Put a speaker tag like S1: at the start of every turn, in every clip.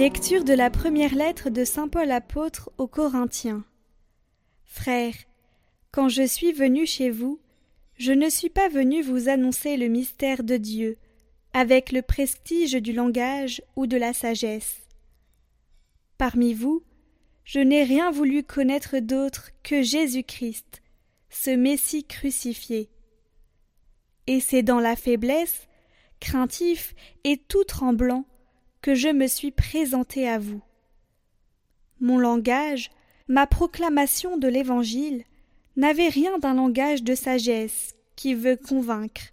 S1: Lecture de la première lettre de Saint Paul apôtre aux Corinthiens. Frères, quand je suis venu chez vous, je ne suis pas venu vous annoncer le mystère de Dieu, avec le prestige du langage ou de la sagesse. Parmi vous, je n'ai rien voulu connaître d'autre que Jésus-Christ, ce Messie crucifié. Et c'est dans la faiblesse, craintif et tout tremblant, que je me suis présenté à vous. Mon langage, ma proclamation de l'Évangile, n'avait rien d'un langage de sagesse qui veut convaincre.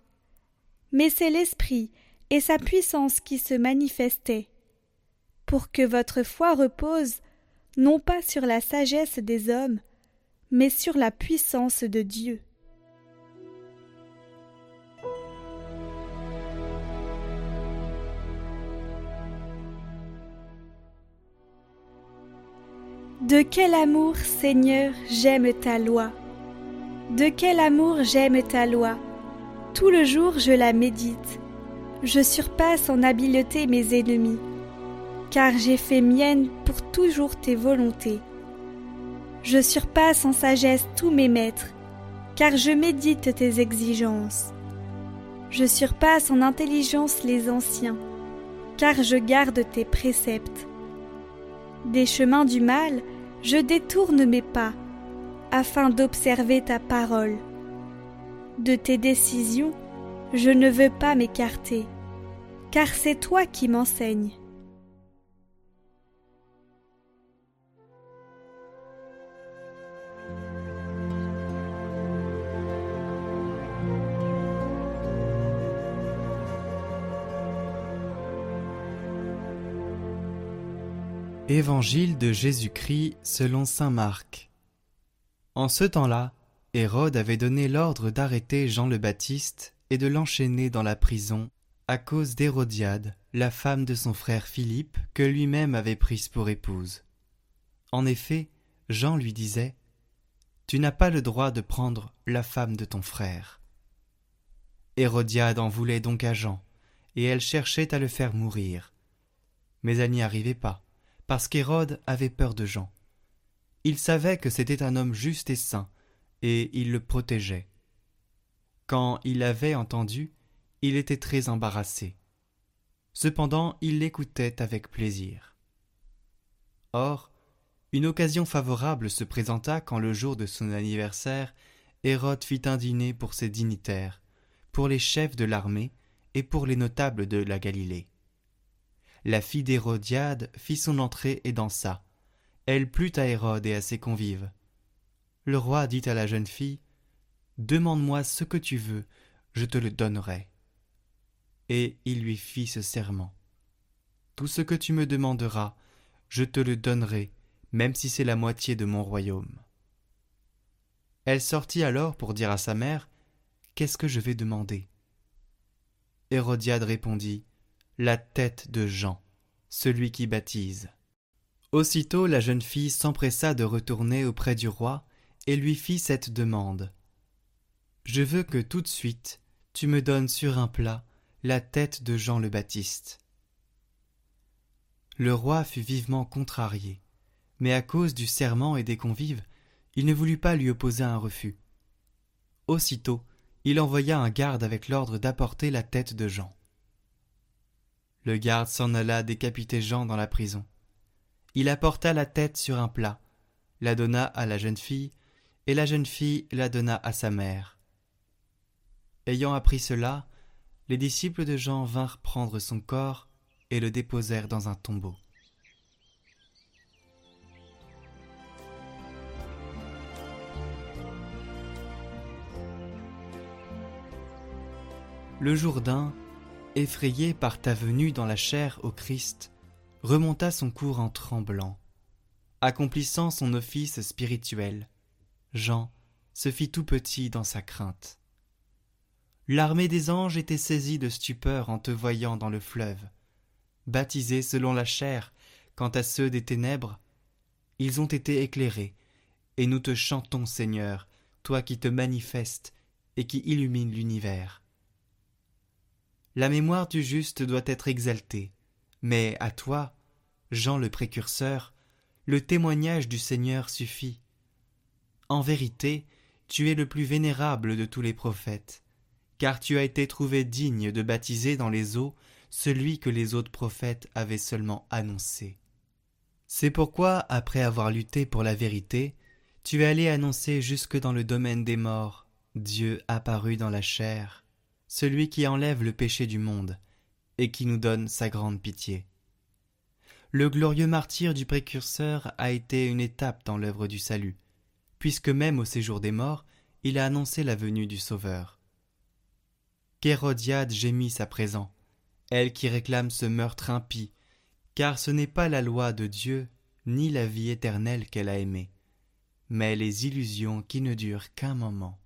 S1: Mais c'est l'Esprit et sa puissance qui se manifestaient, pour que votre foi repose non pas sur la sagesse des hommes, mais sur la puissance de Dieu. De quel amour, Seigneur, j'aime ta loi? De quel amour j'aime ta loi? Tout le jour je la médite. Je surpasse en habileté mes ennemis, car j'ai fait mienne pour toujours tes volontés. Je surpasse en sagesse tous mes maîtres, car je médite tes exigences. Je surpasse en intelligence les anciens, car je garde tes préceptes. Des chemins du mal, je détourne mes pas afin d'observer ta parole. De tes décisions, je ne veux pas m'écarter, car c'est toi qui m'enseignes.
S2: Évangile de Jésus-Christ selon Saint Marc. En ce temps-là, Hérode avait donné l'ordre d'arrêter Jean le Baptiste et de l'enchaîner dans la prison à cause d'Hérodiade, la femme de son frère Philippe, que lui-même avait prise pour épouse. En effet, Jean lui disait Tu n'as pas le droit de prendre la femme de ton frère. Hérodiade en voulait donc à Jean, et elle cherchait à le faire mourir. Mais elle n'y arrivait pas parce qu'Hérode avait peur de Jean. Il savait que c'était un homme juste et saint, et il le protégeait. Quand il l'avait entendu, il était très embarrassé. Cependant, il l'écoutait avec plaisir. Or, une occasion favorable se présenta quand le jour de son anniversaire, Hérode fit un dîner pour ses dignitaires, pour les chefs de l'armée et pour les notables de la Galilée la fille d'Hérodiade fit son entrée et dansa. Elle plut à Hérode et à ses convives. Le roi dit à la jeune fille Demande-moi ce que tu veux, je te le donnerai. Et il lui fit ce serment Tout ce que tu me demanderas, je te le donnerai, même si c'est la moitié de mon royaume. Elle sortit alors pour dire à sa mère Qu'est-ce que je vais demander? Hérodiade répondit la tête de Jean, celui qui baptise. Aussitôt la jeune fille s'empressa de retourner auprès du roi et lui fit cette demande. Je veux que tout de suite tu me donnes sur un plat la tête de Jean le Baptiste. Le roi fut vivement contrarié, mais à cause du serment et des convives, il ne voulut pas lui opposer un refus. Aussitôt, il envoya un garde avec l'ordre d'apporter la tête de Jean. Le garde s'en alla décapiter Jean dans la prison. Il apporta la tête sur un plat, la donna à la jeune fille, et la jeune fille la donna à sa mère. Ayant appris cela, les disciples de Jean vinrent prendre son corps et le déposèrent dans un tombeau. Le effrayé par ta venue dans la chair au Christ, remonta son cours en tremblant. Accomplissant son office spirituel, Jean se fit tout petit dans sa crainte. L'armée des anges était saisie de stupeur en te voyant dans le fleuve. Baptisés selon la chair, quant à ceux des ténèbres, ils ont été éclairés, et nous te chantons, Seigneur, toi qui te manifestes et qui illumines l'univers. La mémoire du juste doit être exaltée, mais à toi, Jean le précurseur, le témoignage du Seigneur suffit. En vérité, tu es le plus vénérable de tous les prophètes, car tu as été trouvé digne de baptiser dans les eaux celui que les autres prophètes avaient seulement annoncé. C'est pourquoi, après avoir lutté pour la vérité, tu es allé annoncer jusque dans le domaine des morts Dieu apparu dans la chair, celui qui enlève le péché du monde, et qui nous donne sa grande pitié. Le glorieux martyr du précurseur a été une étape dans l'œuvre du salut, puisque même au séjour des morts, il a annoncé la venue du Sauveur. Qu'Hérodiade gémisse à présent, elle qui réclame ce meurtre impie, car ce n'est pas la loi de Dieu, ni la vie éternelle qu'elle a aimée, mais les illusions qui ne durent qu'un moment.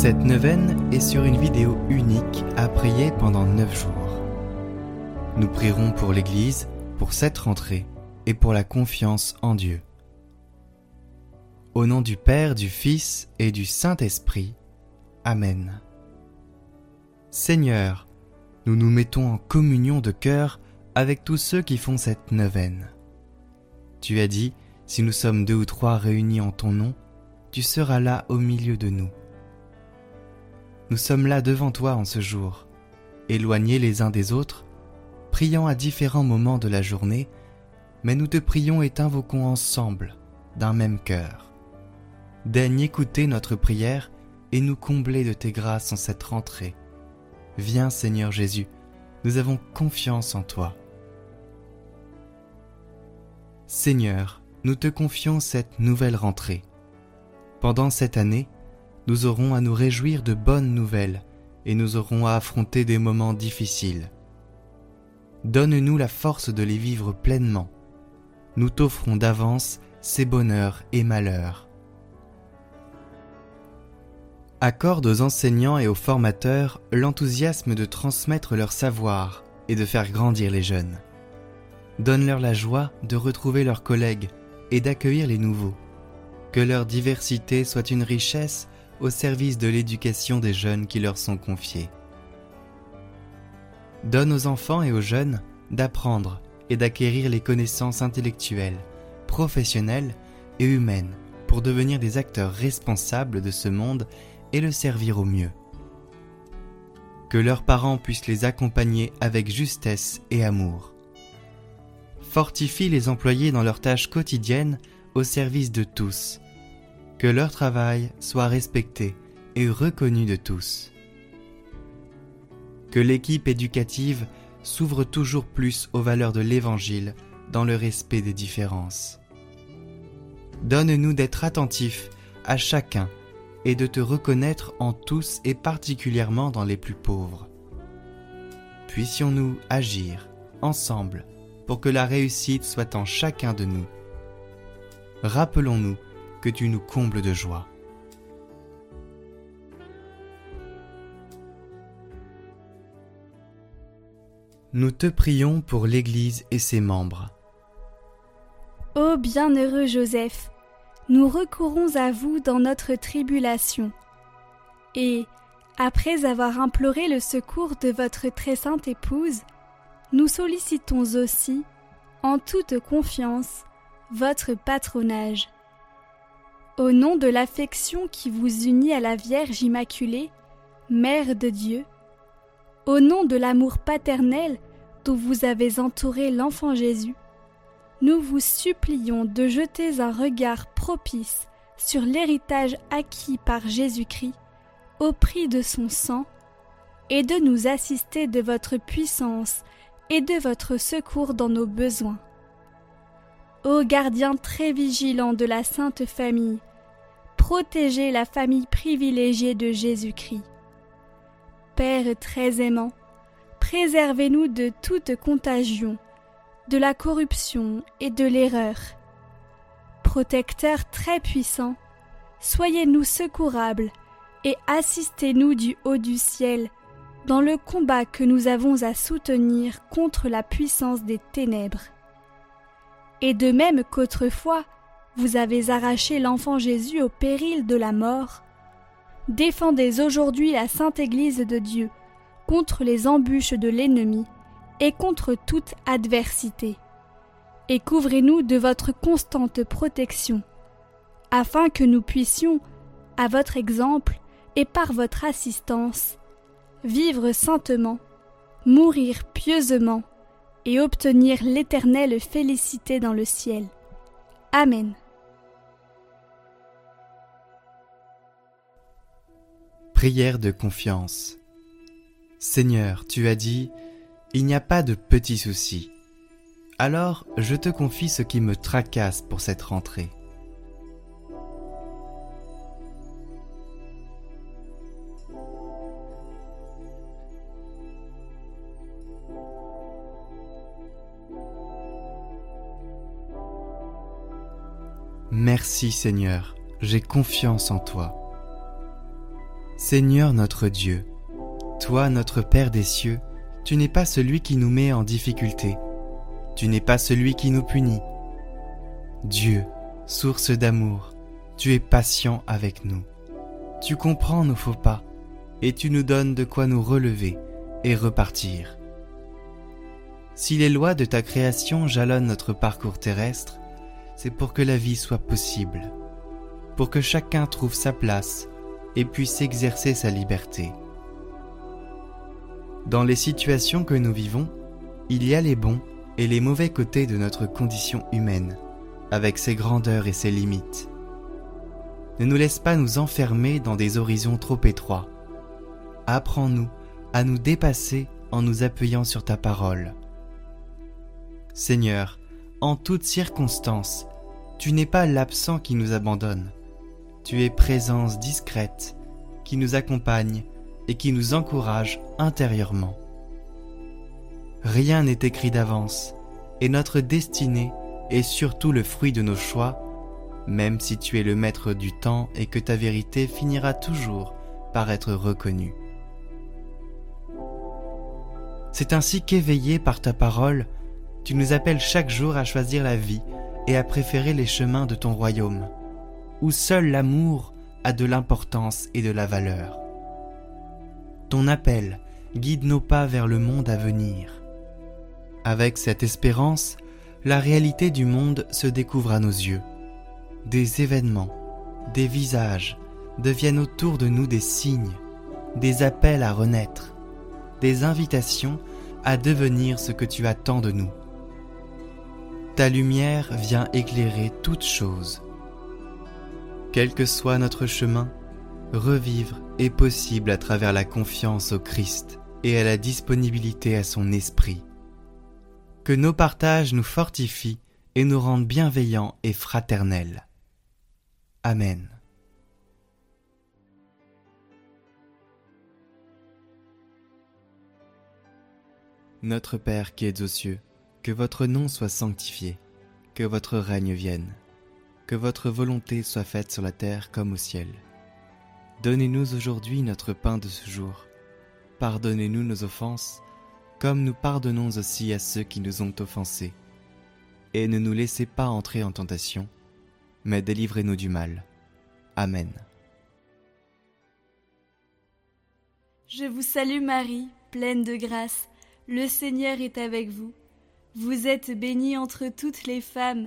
S2: Cette neuvaine est sur une vidéo unique à prier pendant neuf jours. Nous prierons pour l'Église, pour cette rentrée et pour la confiance en Dieu. Au nom du Père, du Fils et du Saint-Esprit. Amen. Seigneur, nous nous mettons en communion de cœur avec tous ceux qui font cette neuvaine. Tu as dit, si nous sommes deux ou trois réunis en ton nom, tu seras là au milieu de nous. Nous sommes là devant toi en ce jour, éloignés les uns des autres, priant à différents moments de la journée, mais nous te prions et t'invoquons ensemble, d'un même cœur. Daigne écouter notre prière et nous combler de tes grâces en cette rentrée. Viens Seigneur Jésus, nous avons confiance en toi. Seigneur, nous te confions cette nouvelle rentrée. Pendant cette année, nous aurons à nous réjouir de bonnes nouvelles et nous aurons à affronter des moments difficiles. Donne-nous la force de les vivre pleinement. Nous t'offrons d'avance ces bonheurs et malheurs. Accorde aux enseignants et aux formateurs l'enthousiasme de transmettre leur savoir et de faire grandir les jeunes. Donne-leur la joie de retrouver leurs collègues et d'accueillir les nouveaux. Que leur diversité soit une richesse au service de l'éducation des jeunes qui leur sont confiés. Donne aux enfants et aux jeunes d'apprendre et d'acquérir les connaissances intellectuelles, professionnelles et humaines pour devenir des acteurs responsables de ce monde et le servir au mieux. Que leurs parents puissent les accompagner avec justesse et amour. Fortifie les employés dans leurs tâches quotidiennes au service de tous. Que leur travail soit respecté et reconnu de tous. Que l'équipe éducative s'ouvre toujours plus aux valeurs de l'Évangile dans le respect des différences. Donne-nous d'être attentifs à chacun et de te reconnaître en tous et particulièrement dans les plus pauvres. Puissions-nous agir ensemble pour que la réussite soit en chacun de nous. Rappelons-nous que tu nous combles de joie. Nous te prions pour l'Église et ses membres.
S1: Ô bienheureux Joseph, nous recourons à vous dans notre tribulation. Et, après avoir imploré le secours de votre très sainte épouse, nous sollicitons aussi, en toute confiance, votre patronage. Au nom de l'affection qui vous unit à la Vierge Immaculée, Mère de Dieu, au nom de l'amour paternel dont vous avez entouré l'enfant Jésus, nous vous supplions de jeter un regard propice sur l'héritage acquis par Jésus-Christ au prix de son sang, et de nous assister de votre puissance et de votre secours dans nos besoins. Ô gardien très vigilant de la Sainte Famille, protégez la famille privilégiée de Jésus-Christ. Père très aimant, préservez-nous de toute contagion, de la corruption et de l'erreur. Protecteur très puissant, soyez-nous secourables et assistez-nous du haut du ciel dans le combat que nous avons à soutenir contre la puissance des ténèbres. Et de même qu'autrefois vous avez arraché l'enfant Jésus au péril de la mort, défendez aujourd'hui la sainte Église de Dieu contre les embûches de l'ennemi et contre toute adversité. Et couvrez-nous de votre constante protection, afin que nous puissions, à votre exemple et par votre assistance, vivre saintement, mourir pieusement et obtenir l'éternelle félicité dans le ciel. Amen.
S2: Prière de confiance. Seigneur, tu as dit, il n'y a pas de petits soucis. Alors, je te confie ce qui me tracasse pour cette rentrée. Merci Seigneur, j'ai confiance en toi. Seigneur notre Dieu, toi notre Père des cieux, tu n'es pas celui qui nous met en difficulté, tu n'es pas celui qui nous punit. Dieu, source d'amour, tu es patient avec nous. Tu comprends nos faux pas, et tu nous donnes de quoi nous relever et repartir. Si les lois de ta création jalonnent notre parcours terrestre, c'est pour que la vie soit possible, pour que chacun trouve sa place et puisse exercer sa liberté. Dans les situations que nous vivons, il y a les bons et les mauvais côtés de notre condition humaine, avec ses grandeurs et ses limites. Ne nous laisse pas nous enfermer dans des horizons trop étroits. Apprends-nous à nous dépasser en nous appuyant sur ta parole. Seigneur, en toutes circonstances, tu n'es pas l'absent qui nous abandonne. Tu es présence discrète qui nous accompagne et qui nous encourage intérieurement. Rien n'est écrit d'avance, et notre destinée est surtout le fruit de nos choix, même si tu es le maître du temps et que ta vérité finira toujours par être reconnue. C'est ainsi qu'éveillé par ta parole, tu nous appelles chaque jour à choisir la vie et à préférer les chemins de ton royaume, où seul l'amour a de l'importance et de la valeur. Ton appel guide nos pas vers le monde à venir. Avec cette espérance, la réalité du monde se découvre à nos yeux. Des événements, des visages deviennent autour de nous des signes, des appels à renaître, des invitations à devenir ce que tu attends de nous. Ta lumière vient éclairer toutes choses. Quel que soit notre chemin, revivre est possible à travers la confiance au Christ et à la disponibilité à son esprit. Que nos partages nous fortifient et nous rendent bienveillants et fraternels. Amen. Notre Père qui es aux cieux, que votre nom soit sanctifié, que votre règne vienne, que votre volonté soit faite sur la terre comme au ciel. Donnez-nous aujourd'hui notre pain de ce jour. Pardonnez-nous nos offenses, comme nous pardonnons aussi à ceux qui nous ont offensés. Et ne nous laissez pas entrer en tentation, mais délivrez-nous du mal. Amen.
S1: Je vous salue Marie, pleine de grâce, le Seigneur est avec vous. Vous êtes bénie entre toutes les femmes,